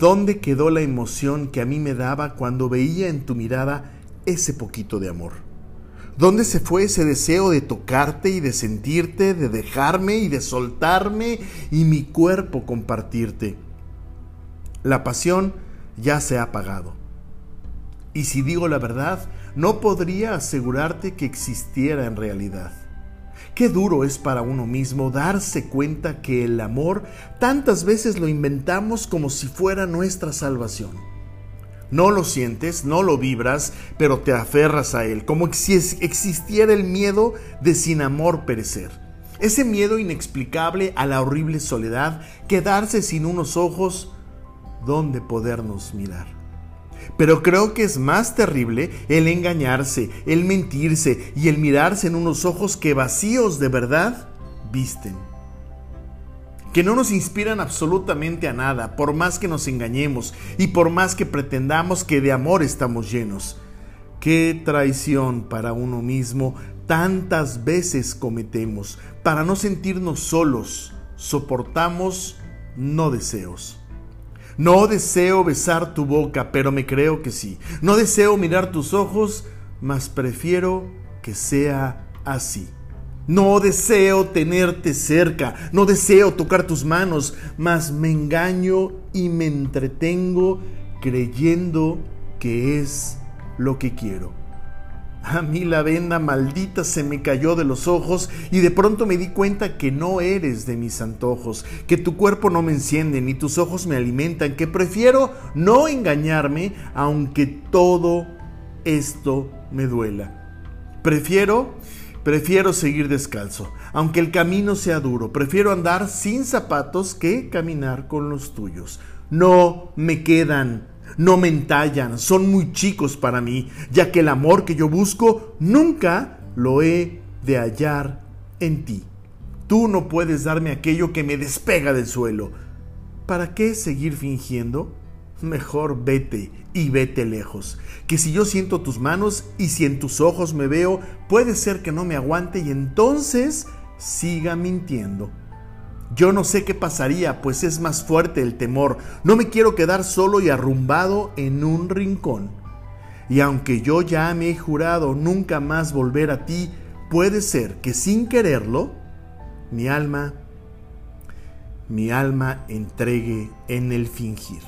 ¿Dónde quedó la emoción que a mí me daba cuando veía en tu mirada ese poquito de amor? ¿Dónde se fue ese deseo de tocarte y de sentirte, de dejarme y de soltarme y mi cuerpo compartirte? La pasión ya se ha apagado. Y si digo la verdad, no podría asegurarte que existiera en realidad. Qué duro es para uno mismo darse cuenta que el amor tantas veces lo inventamos como si fuera nuestra salvación. No lo sientes, no lo vibras, pero te aferras a él, como si existiera el miedo de sin amor perecer. Ese miedo inexplicable a la horrible soledad, quedarse sin unos ojos donde podernos mirar. Pero creo que es más terrible el engañarse, el mentirse y el mirarse en unos ojos que vacíos de verdad visten. Que no nos inspiran absolutamente a nada, por más que nos engañemos y por más que pretendamos que de amor estamos llenos. Qué traición para uno mismo tantas veces cometemos. Para no sentirnos solos, soportamos no deseos. No deseo besar tu boca, pero me creo que sí. No deseo mirar tus ojos, mas prefiero que sea así. No deseo tenerte cerca, no deseo tocar tus manos, mas me engaño y me entretengo creyendo que es lo que quiero. A mí la venda maldita se me cayó de los ojos y de pronto me di cuenta que no eres de mis antojos, que tu cuerpo no me enciende ni tus ojos me alimentan, que prefiero no engañarme aunque todo esto me duela. Prefiero, prefiero seguir descalzo, aunque el camino sea duro, prefiero andar sin zapatos que caminar con los tuyos. No me quedan no me entallan, son muy chicos para mí, ya que el amor que yo busco nunca lo he de hallar en ti. Tú no puedes darme aquello que me despega del suelo. ¿Para qué seguir fingiendo? Mejor vete y vete lejos, que si yo siento tus manos y si en tus ojos me veo, puede ser que no me aguante y entonces siga mintiendo. Yo no sé qué pasaría, pues es más fuerte el temor. No me quiero quedar solo y arrumbado en un rincón. Y aunque yo ya me he jurado nunca más volver a ti, puede ser que sin quererlo, mi alma, mi alma entregue en el fingir.